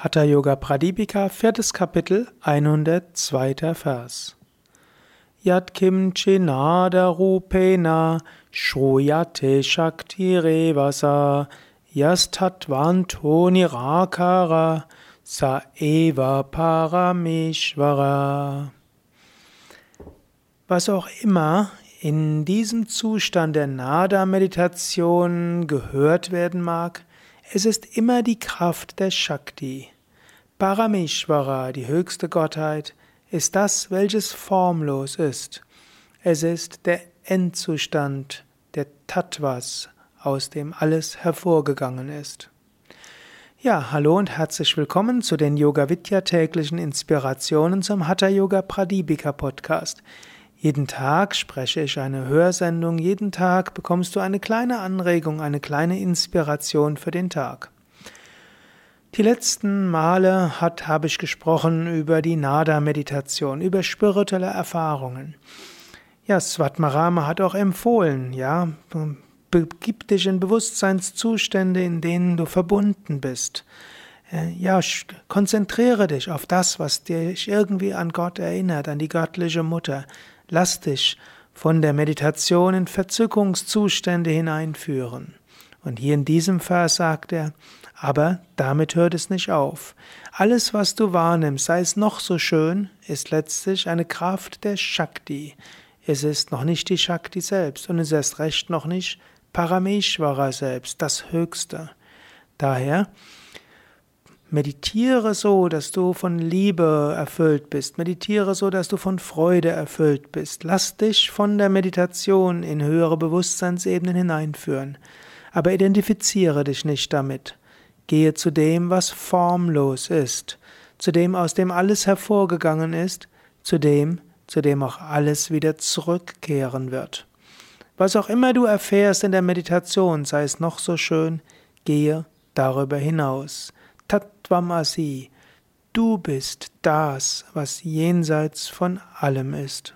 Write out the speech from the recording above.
Hatha Yoga Pradipika, viertes Kapitel, 102. Vers. Yat kim chinada rupena shruyate shakti revasa yastatvanto nirakara sa eva parameshvara. Was auch immer in diesem Zustand der Nada-Meditation gehört werden mag, es ist immer die Kraft der Shakti. Parameshvara, die höchste Gottheit, ist das, welches formlos ist. Es ist der Endzustand der Tattvas, aus dem alles hervorgegangen ist. Ja, hallo und herzlich willkommen zu den Yoga Vidya täglichen Inspirationen zum Hatha Yoga Pradipika Podcast. Jeden Tag spreche ich eine Hörsendung, jeden Tag bekommst du eine kleine Anregung, eine kleine Inspiration für den Tag. Die letzten Male hat, habe ich gesprochen über die Nada-Meditation, über spirituelle Erfahrungen. Ja, Svatmarama hat auch empfohlen, ja, begib dich in Bewusstseinszustände, in denen du verbunden bist. Äh, ja, konzentriere dich auf das, was dich irgendwie an Gott erinnert, an die göttliche Mutter. Lass dich von der Meditation in Verzückungszustände hineinführen. Und hier in diesem Vers sagt er, aber damit hört es nicht auf. Alles, was du wahrnimmst, sei es noch so schön, ist letztlich eine Kraft der Shakti. Es ist noch nicht die Shakti selbst und es ist erst recht noch nicht Parameshvara selbst, das Höchste. Daher Meditiere so, dass du von Liebe erfüllt bist. Meditiere so, dass du von Freude erfüllt bist. Lass dich von der Meditation in höhere Bewusstseinsebenen hineinführen. Aber identifiziere dich nicht damit. Gehe zu dem, was formlos ist, zu dem, aus dem alles hervorgegangen ist, zu dem, zu dem auch alles wieder zurückkehren wird. Was auch immer du erfährst in der Meditation, sei es noch so schön, gehe darüber hinaus. Tattvamasi, du bist das, was jenseits von allem ist.